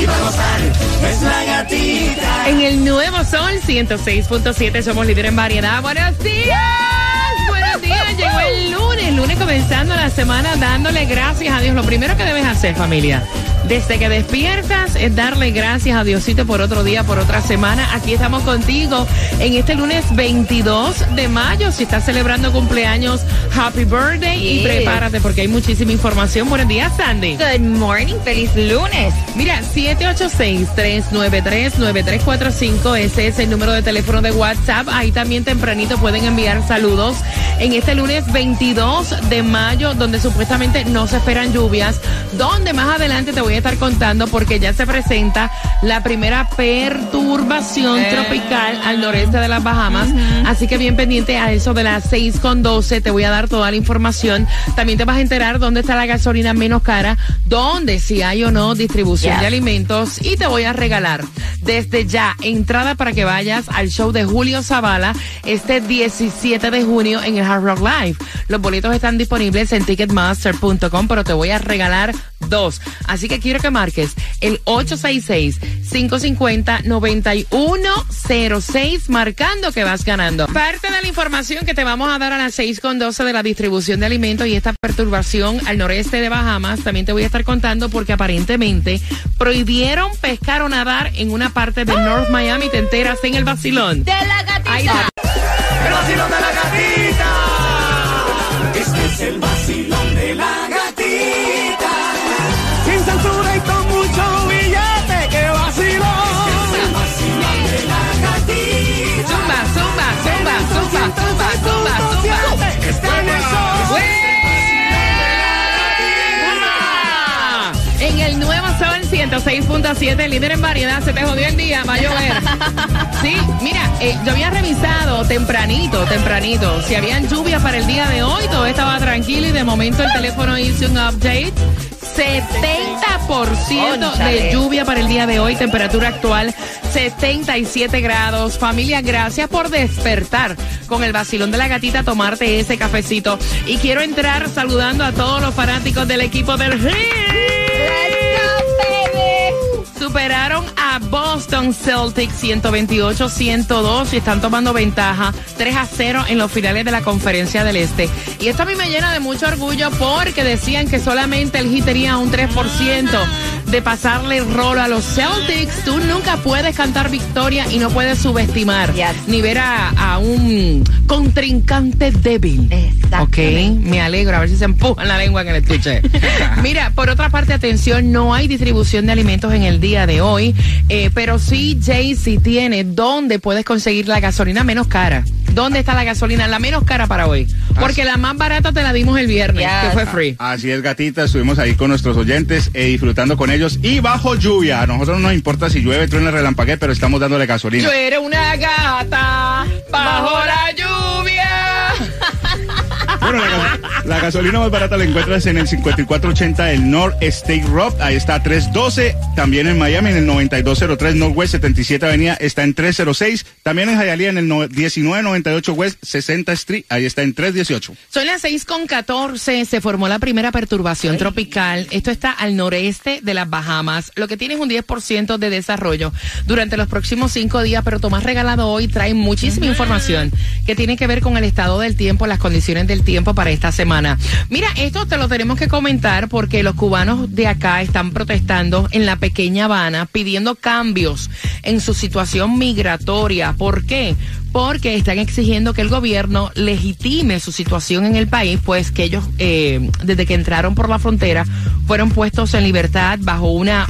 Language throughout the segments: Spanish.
y para gozar. Es la gatita. En el nuevo sol 106.7 somos líder en variedad. Buenos días. Buenos días. Llegó el lunes, lunes comenzando la semana dándole gracias a Dios. Lo primero que debes hacer, familia, desde que despiertas es darle gracias a Diosito por otro día, por otra semana. Aquí estamos contigo en este lunes 22 de mayo. Si estás celebrando cumpleaños, happy birthday y prepárate porque hay muchísima información. Buenos días, Sandy. Good morning, feliz lunes. Mira, 786-393-9345, ese es el número de teléfono de WhatsApp. Ahí también tempranito pueden enviar saludos en este lunes 22 de mayo, donde supuestamente no se esperan lluvias, donde más adelante te voy a estar contando porque ya se presenta la primera perturbación Eh. tropical al noreste de las Bahamas. Así que bien pendiente a eso de las 6 con 12, te voy a dar toda la información. También te vas a enterar dónde está la gasolina menos cara, dónde si hay o no distribución Yes. de alimentos y te voy a regalar desde ya entrada para que vayas al show de Julio Zavala este 17 de junio en el Hard Rock Live. Los boletos están disponibles en ticketmaster.com, pero te voy a regalar dos. Así que quiero que marques el 866-550-9106 marcando que vas ganando. Parte de la información que te vamos a dar a las 6 con 12 de la distribución de alimentos y esta perturbación al noreste de Bahamas, también te voy a estar contando porque aparentemente prohibieron pescar o nadar en una parte de North Miami. Te enteras en el vacilón. De la gatita. Ahí está. El vacilón de la gatita. Este es el vacilón de la 106.7, líder en variedad, se te jodió el día, va a llover. Sí, mira, eh, yo había revisado tempranito, tempranito, si habían lluvias para el día de hoy, todo estaba tranquilo y de momento el teléfono hizo un update. 70% de lluvia para el día de hoy, temperatura actual 77 grados. Familia, gracias por despertar con el vacilón de la gatita, tomarte ese cafecito. Y quiero entrar saludando a todos los fanáticos del equipo del Heat. Superaron a Boston Celtics 128-102 y están tomando ventaja 3 a 0 en los finales de la Conferencia del Este. Y esto a mí me llena de mucho orgullo porque decían que solamente el Heat tenía un 3% de pasarle el rol a los Celtics. Tú nunca puedes cantar victoria y no puedes subestimar Yes. ni ver a, a un contrincante débil. Ok, me alegro, a ver si se empujan la lengua en el estuche. Mira, por otra parte, atención, no hay distribución de alimentos en el día de hoy, eh, pero sí Jaycee tiene dónde puedes conseguir la gasolina menos cara. ¿Dónde está la gasolina? La menos cara para hoy. Porque la más barata te la dimos el viernes, Yes. que fue free. Así es, gatita, estuvimos ahí con nuestros oyentes eh, disfrutando con ellos y bajo lluvia. A nosotros no nos importa si llueve, truena, relampaguee, pero estamos dándole gasolina. Yo era una gata bajo la lluvia. Bueno, la, gas- la gasolina más barata la encuentras en el 5480 del North State Road, ahí está 312. También en Miami en el 9203 Northwest 77 Avenida está en 306. También en Hialeah en el no- 1998 West 60 Street, ahí está en 318. Son las 6 con 14, se formó la primera perturbación tropical. Esto está al noreste de las Bahamas, lo que tiene es un 10% de desarrollo durante los próximos cinco días, pero Tomás Regalado hoy trae muchísima información que tiene que ver con el estado del tiempo, las condiciones del tiempo para esta semana. Mira, esto te lo tenemos que comentar porque los cubanos de acá están protestando en la pequeña Habana pidiendo cambios en su situación migratoria. ¿Por qué? Porque están exigiendo que el gobierno legitime su situación en el país, pues que ellos, eh, desde que entraron por la frontera, fueron puestos en libertad bajo una...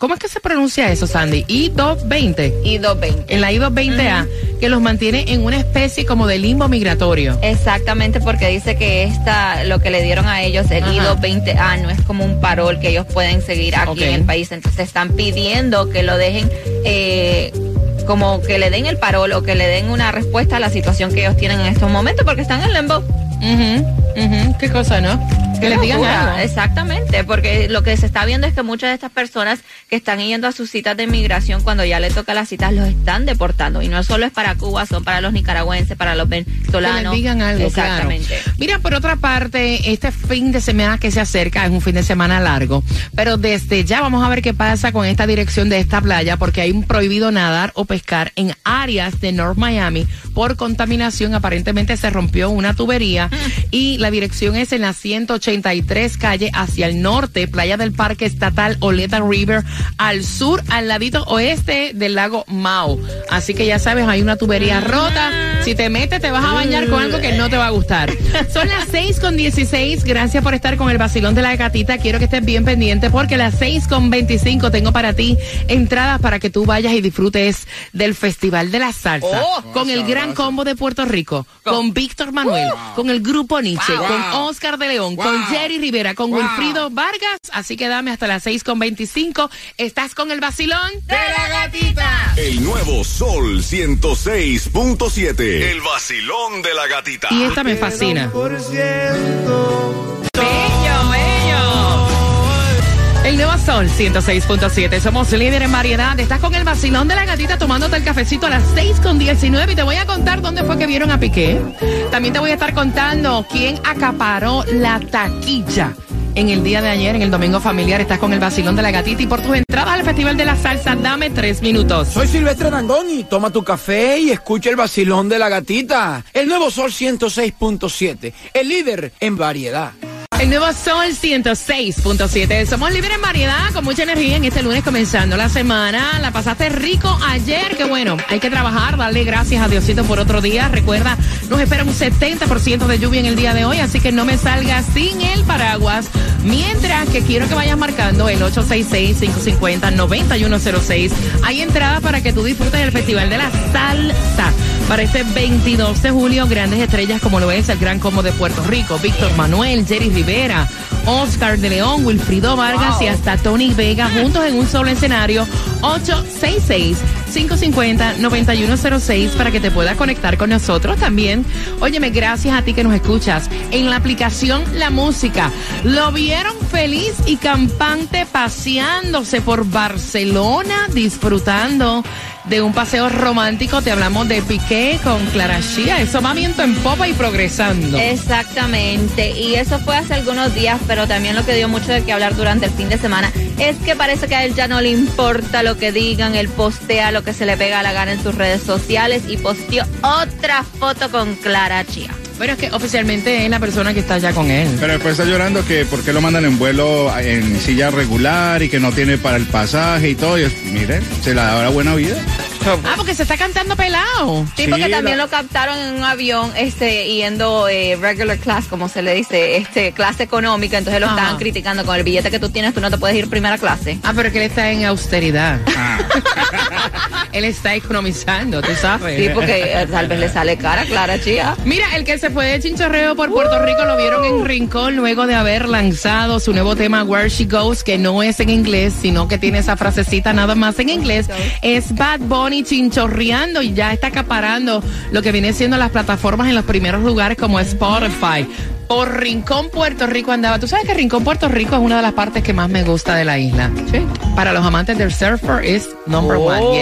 ¿Cómo es que se pronuncia eso, Sandy? I-220. Y 220. En la I-220A, que los mantiene en una especie como de limbo migratorio. Exactamente, porque dice que esta, lo que le dieron a ellos, el Ajá. I-220A, no es como un parol que ellos pueden seguir aquí en el país. Entonces están pidiendo que lo dejen eh, como que le den el parol o que le den una respuesta a la situación que ellos tienen en estos momentos porque están en limbo. Ujú, ujú. Qué cosa, ¿no? Que les digan algo. Exactamente, porque lo que se está viendo es que muchas de estas personas que están yendo a sus citas de inmigración, cuando ya le toca las citas, los están deportando. Y no solo es para Cuba, son para los nicaragüenses, para los Que venezolanos. les digan algo, Exactamente. claro. Mira, por otra parte, este fin de semana que se acerca es un fin de semana largo, pero desde ya vamos a ver qué pasa con esta dirección de esta playa, porque hay un prohibido nadar o pescar en áreas de North Miami por contaminación. Aparentemente se rompió una tubería y la dirección es en la 183 calle hacia el norte, playa del Parque Estatal Oleta River, al sur, al ladito oeste del lago Mao. Así que ya sabes, hay una tubería rota. Si te metes, te vas a bañar con algo que no te va a gustar. Son las 6 con 16. Gracias por estar con el vacilón de la gatita. Quiero que estés bien pendiente porque las 6 con 25 tengo para ti entradas para que tú vayas y disfrutes del Festival de la Salsa. Oh. con el gran combo de Puerto Rico, con Víctor Manuel, con el grupo Nietzsche, Wow. con Oscar de León, con Jerry Rivera, con Wilfrido Vargas. Así que dame hasta las 6 con 25. Estás con el vacilón de la gatita. El nuevo Sol 106.7. El vacilón de la gatita. Y esta me fascina. Bello, bello. El nuevo Sol 106.7. Somos líder en variedad. Estás con el vacilón de la gatita tomándote el cafecito a las 6 con 19 y te voy a contar dónde fue que vieron a Piqué. También te voy a estar contando quién acaparó la taquilla. En el día de ayer, en el domingo familiar, estás con el vacilón de la gatita y por tus entradas al Festival de la Salsa, dame tres minutos. Soy Silvestre Dangoni. Toma tu café y escucha el vacilón de la gatita. El nuevo Sol 106.7. El líder en variedad. El nuevo Sol 106.7. Somos libres en variedad, con mucha energía en este lunes comenzando la semana. La pasaste rico ayer, que bueno, hay que trabajar, darle gracias a Diosito por otro día. Recuerda, nos espera un 70% de lluvia en el día de hoy, así que no me salgas sin el paraguas. Mientras que quiero que vayas marcando el 866-550-9106. Hay entrada para que tú disfrutes del Festival de la Salsa. Para este 22 de julio, grandes estrellas como lo es el Gran Combo de Puerto Rico, Víctor Manuel, Jerry Rivera, Oscar de León, Wilfrido Vargas y hasta Tony Vega juntos en un solo escenario. 866-550-9106 para que te puedas conectar con nosotros también. Óyeme, gracias a ti que nos escuchas en la aplicación La Música. Lo vieron feliz y campante paseándose por Barcelona, disfrutando de un paseo romántico. Te hablamos de Piqué con Clara Chía. Eso va viento en popa y progresando. Exactamente, y eso fue hace algunos días, pero también lo que dio mucho de qué hablar durante el fin de semana es que parece que a él ya no le importa lo que digan, él postea lo que se le pega a la gana en sus redes sociales y posteó otra foto con Clara Chía. Pero es que oficialmente es la persona que está ya con él. Pero después está llorando que por qué lo mandan en vuelo en silla regular y que no tiene para el pasaje y todo. Y es, mire, se la da la buena vida. Ah, porque se está cantando pelado. Sí, Sí, porque también la- lo captaron en un avión este yendo eh, regular class, como se le dice, este clase económica, entonces lo Ajá. estaban criticando con el billete que tú tienes, tú no te puedes ir primera clase. Ah, pero que él está en austeridad. Ah. él está economizando, tú sabes. Sí, porque eh, tal vez le sale cara Clara Chía. Mira, el que se fue de chinchorreo por Puerto Rico lo vieron en Rincón luego de haber lanzado su nuevo tema Where She Goes, que no es en inglés, sino que tiene esa frasecita nada más en inglés. Es Bad Bunny chinchorreando y ya está acaparando lo que viene siendo las plataformas en los primeros lugares como Spotify. Por Rincón, Puerto Rico andaba. Tú sabes que Rincón, Puerto Rico es una de las partes que más me gusta de la isla. Sí. Para los amantes del surfer es number Oh. one,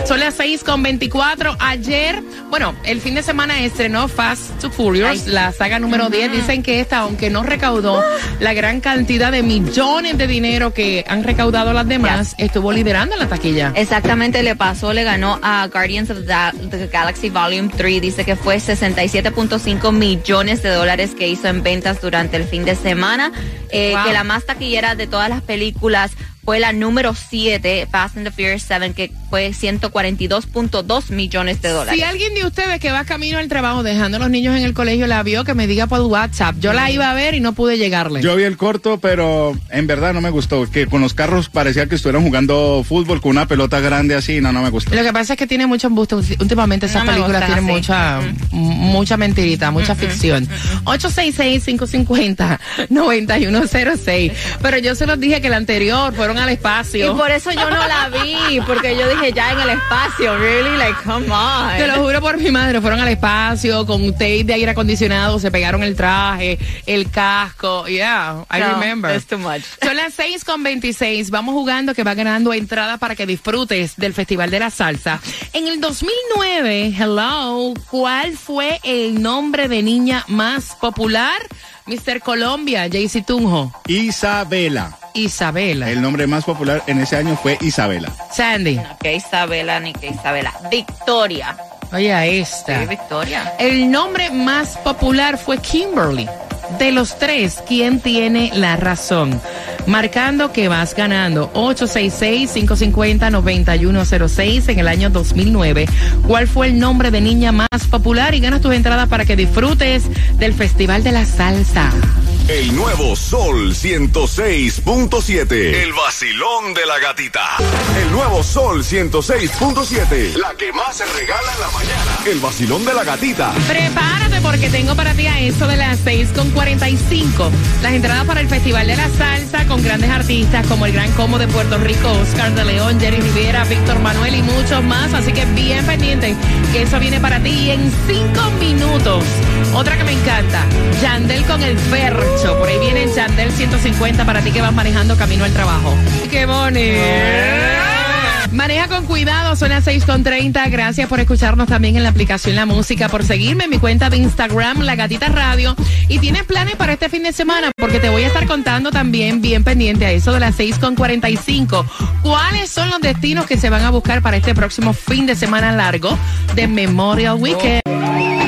yes. Son las 6 con 24. Ayer, bueno, el fin de semana estrenó Fast to Furious, Ay. la saga número 10. Dicen que esta, aunque no recaudó la gran cantidad de millones de dinero que han recaudado las demás, estuvo liderando la taquilla. Exactamente, le pasó, le ganó a Guardians of the, the Galaxy Volume 3. Dice que fue 67.5 millones de dólares que hizo en ventas durante el fin de semana. Eh, Wow. Que la más taquillera de todas las películas fue la número 7, Fast and the Furious 7, que fue 142.2 millones de dólares. Si alguien de ustedes que va camino al trabajo dejando a los niños en el colegio la vio, que me diga por WhatsApp. Yo la iba a ver y no pude llegarle. Yo vi el corto, pero en verdad no me gustó. Que con los carros parecía que estuvieran jugando fútbol con una pelota grande así. No, no me gustó. Lo que pasa es que tiene mucho embuste. Últimamente esas No películas tienen así. mucha, m- mucha mentirita, mucha ficción. 866-550-9106. Pero yo se los dije que el anterior fueron al Y espacio. por eso yo no la vi, porque yo dije, ya en el espacio, really, like, come on. Te lo juro por mi madre, fueron al espacio con un tape de aire acondicionado, se pegaron el traje, el casco. Yeah, I No, remember. it's too much. Son las 6 con 26. Vamos jugando que va ganando entrada para que disfrutes del Festival de la Salsa. En el 2009, hello, ¿cuál fue el nombre de niña más popular? Mr. Colombia, Jaycee Tunjo, Isabela. Isabela, El nombre más popular en ese año fue Isabela. Sandy. Que Isabela, ni que Isabela. Victoria. Oye, a Sí, esta. Victoria. El nombre más popular fue Kimberly. De los tres, ¿quién tiene la razón? Marcando que vas ganando 866-550-9106 en el año 2009. ¿Cuál fue el nombre de niña más popular? Y ganas tus entradas para que disfrutes del Festival de la Salsa. El nuevo Sol 106.7. El vacilón de la gatita. El nuevo Sol 106.7. La que más se regala en la mañana. El vacilón de la gatita. Prepárate porque tengo para ti a eso de las 6 con 45. Las entradas para el Festival de la Salsa con grandes artistas como el Gran Combo de Puerto Rico, Oscar de León, Jerry Rivera, Víctor Manuel y muchos más. Así que bien pendiente que eso viene para ti en 5 minutos. Otra que me encanta, Yandel con el Por ahí viene Yandel 150 para ti que vas manejando camino al trabajo. ¡Qué bonito! Maneja con cuidado, son las 6 con 30. Gracias por escucharnos también en la aplicación La Música, por seguirme en mi cuenta de Instagram, La Gatita Radio. Y tienes planes para este fin de semana, porque te voy a estar contando también, bien pendiente a eso de las 6 con 45, cuáles son los destinos que se van a buscar para este próximo fin de semana largo de Memorial Weekend.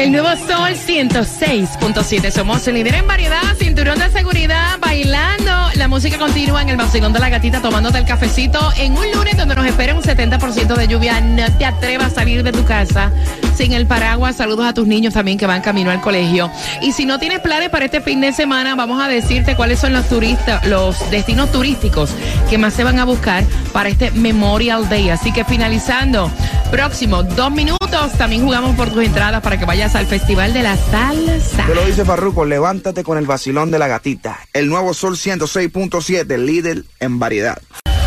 El nuevo Sol 106.7. Somos el líder en variedad, cinturón de seguridad, bailando. La música continúa en el vacilón de la gatita, tomándote el cafecito en un lunes donde nos espera un 70% de lluvia. No te atrevas a salir de tu casa sin el paraguas. Saludos a tus niños también que van camino al colegio. Y si no tienes planes para este fin de semana, vamos a decirte cuáles son los turistas, los destinos turísticos que más se van a buscar para este Memorial Day. Así que finalizando, próximo dos minutos, también jugamos por tus entradas para que vayas al Festival de la Salsa. Te lo dice Farruko, levántate con el vacilón de la gatita. El nuevo Sol 106.7, líder en variedad.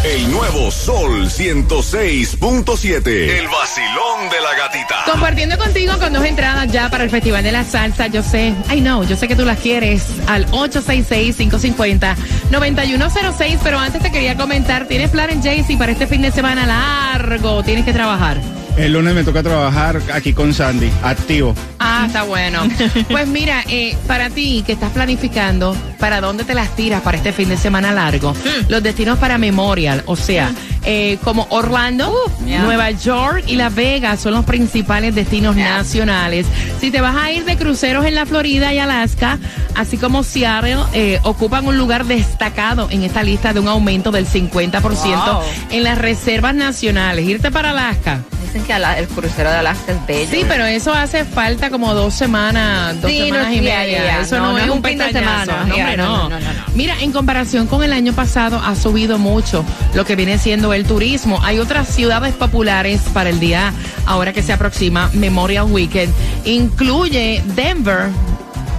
El nuevo Sol 106.7. El vacilón de la gatita. Compartiendo contigo con dos entradas ya para el Festival de la Salsa. Yo sé, I know, yo sé que tú las quieres al 866-550-9106. Pero antes te quería comentar, ¿tienes plan en Jaycee para este fin de semana largo? ¿Tienes que trabajar? El lunes me toca trabajar aquí con Sandy, activo. Ah, está bueno. Pues mira, eh, para ti que estás planificando, ¿para dónde te las tiras para este fin de semana largo? Los destinos para Memorial, o sea, eh, como Orlando, yeah. Nueva York y Las Vegas son los principales destinos nacionales. Si te vas a ir de cruceros en la Florida y Alaska, así como Seattle, eh, ocupan un lugar destacado en esta lista de un aumento del 50% Wow. en las reservas nacionales. Irte para Alaska. Dicen que el crucero de Alaska es bello. Sí, pero eso hace falta como dos semanas, dos Sí, no, semanas y yeah, media. Eso No, no, no es es un fin de semana. No, hombre, no, no. no, no, no. Mira, en comparación con el año pasado ha subido mucho lo que viene siendo el turismo. Hay otras ciudades populares para el día ahora que se aproxima Memorial Weekend. Incluye Denver,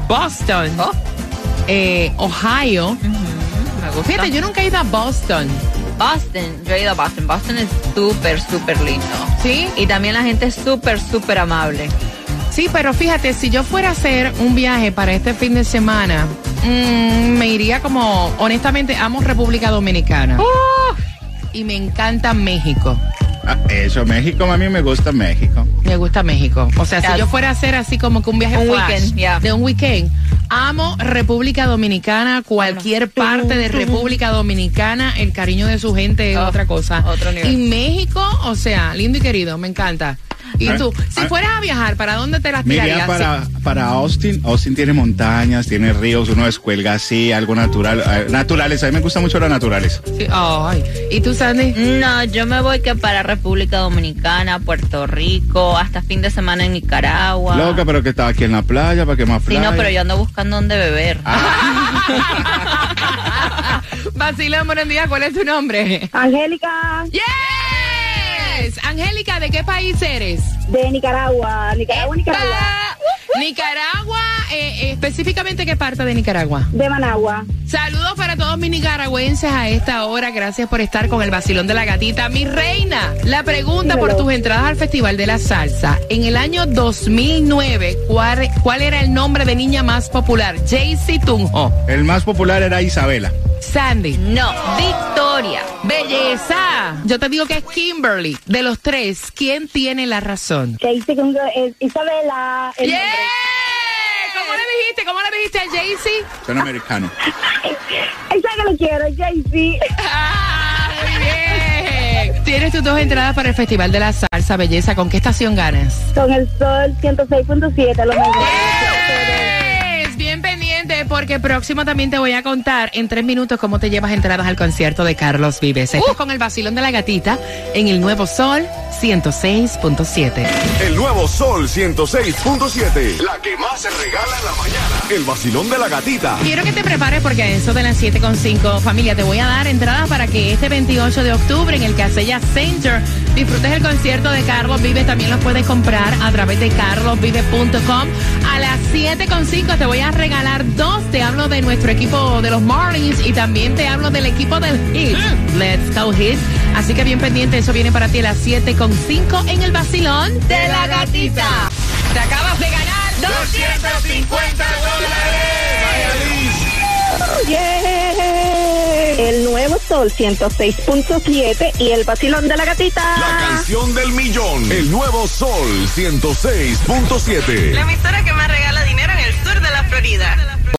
Boston, Oh. eh, Ohio. Fíjate, yo nunca he ido a Boston. Boston, yo he ido a Boston. Boston es súper, súper lindo. ¿Sí? Y también la gente es súper, súper amable. Sí, pero fíjate, si yo fuera a hacer un viaje para este fin de semana, mm, me iría como, honestamente, amo República Dominicana. Y me encanta México. Ah, eso, México, a mí me gusta México. Me gusta México. O sea, si yo fuera a hacer así como que un viaje Un flash weekend, ya. de un weekend, amo República Dominicana, cualquier parte de República Dominicana, el cariño de su gente es Oh, otra cosa. otro nivel. Y México, o sea, lindo y querido, me encanta. Y Ah, tú, si ah. fueras a viajar, ¿para dónde te las tirarías? para, para Austin. Austin tiene montañas, tiene ríos, uno descuelga así, algo natural. eh, naturales, a mí me gustan mucho las naturales. Sí, ay. ¿Y tú, Sandy? No, yo me voy que para República Dominicana, Puerto Rico, hasta fin de semana en Nicaragua. Loca, pero que estaba aquí en la playa, ¿para qué más Sí, playa? no, pero yo ando buscando dónde beber. Vacilón, buenos días. ¿Cuál es tu nombre? Angélica Yes. Angélica, ¿de qué país eres? de Nicaragua, Nicaragua, Nicaragua. Nicaragua, eh, específicamente qué parte de Nicaragua? De Managua. Saludos para todos mis nicaragüenses a esta hora. Gracias por estar con el vacilón de la gatita. Mi reina, la pregunta por tus entradas al Festival de la Salsa. En el año 2009, ¿cuál, cuál era el nombre de niña más popular? Jaycee Tunjo. El más popular era Isabela. Sandy. No, Victoria. Belleza. Yo te digo que es Kimberly. De los tres, ¿quién tiene la razón? Que dice que es Isabela. el ¡Yeah! ¿Cómo le dijiste? ¿Cómo le dijiste a Jaycee? Son americanos. Esa que lo quiero, Jaycee. Ah, muy bien. Tienes tus dos entradas para el Festival de la Salsa, Belleza. ¿Con qué estación ganas? Con el sol 106.7, lo mejor. Pendiente porque próximo también te voy a contar en tres minutos cómo te llevas entradas al concierto de Carlos Vives. Esto es con el vacilón de la gatita en el Nuevo Sol 106.7. El nuevo Sol 106.7. La que más se regala en la mañana. El vacilón de la gatita. Quiero que te prepares porque a eso de las 7.5, familia, te voy a dar entradas para que este 28 de octubre en el Casella Center disfrutes el concierto de Carlos Vives. También los puedes comprar a través de carlosvive.com. A las 7.5 te voy a regalar dos. Te hablo de nuestro equipo de los Marlins y también te hablo del equipo del Hit. Let's go Hit. Así que bien pendiente, eso viene para ti a las 7.5 en el vacilón de la gatita. Te acabas de ganar 250 Yeah. El nuevo sol 106.7 y el vacilón de la gatita. La canción del millón. El nuevo Sol 106.7. La emisora que más regala dinero en el sur de la Florida.